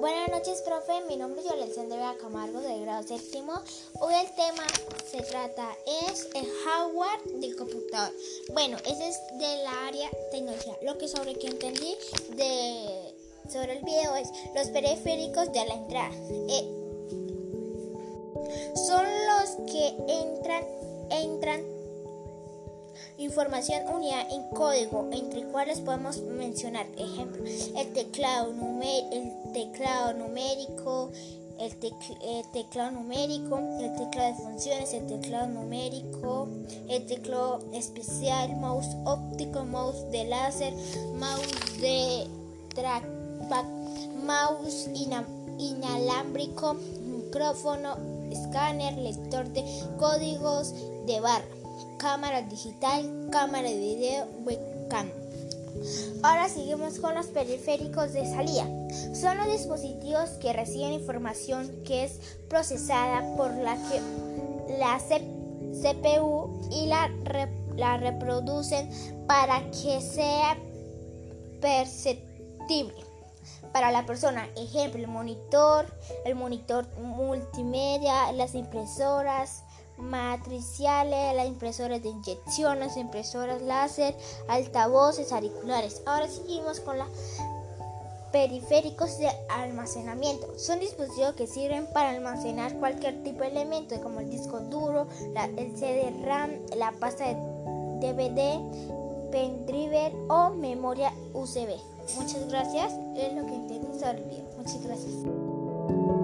Buenas noches, profe. Mi nombre es Alexandra Camargo, de grado séptimo. Hoy el tema se trata es el hardware del computador. Bueno, ese es de la área tecnología. Lo que sobre que entendí de sobre el video es los periféricos de la entrada. Eh, son los que entran entran información unida en código, entre cuales podemos mencionar, ejemplo, el teclado, el teclado numérico, el, teclado numérico, el teclado de funciones, el teclado numérico, el teclado especial, mouse óptico, mouse de láser, mouse de trackpad, mouse inalámbrico, micrófono, escáner, lector de códigos de barra cámara digital, cámara de video, webcam. Ahora seguimos con los periféricos de salida. Son los dispositivos que reciben información que es procesada por la, la CPU y la, la reproducen para que sea perceptible para la persona. Ejemplo, el monitor, el monitor multimedia, las impresoras, matriciales, las impresoras de inyección, las impresoras láser, altavoces, auriculares. Ahora seguimos con los periféricos de almacenamiento. Son dispositivos que sirven para almacenar cualquier tipo de elemento, como el disco duro, el CD-RAM, la pasta de DVD, pendrive o memoria USB. Muchas gracias. Es lo que entendí sobre. Muchas gracias.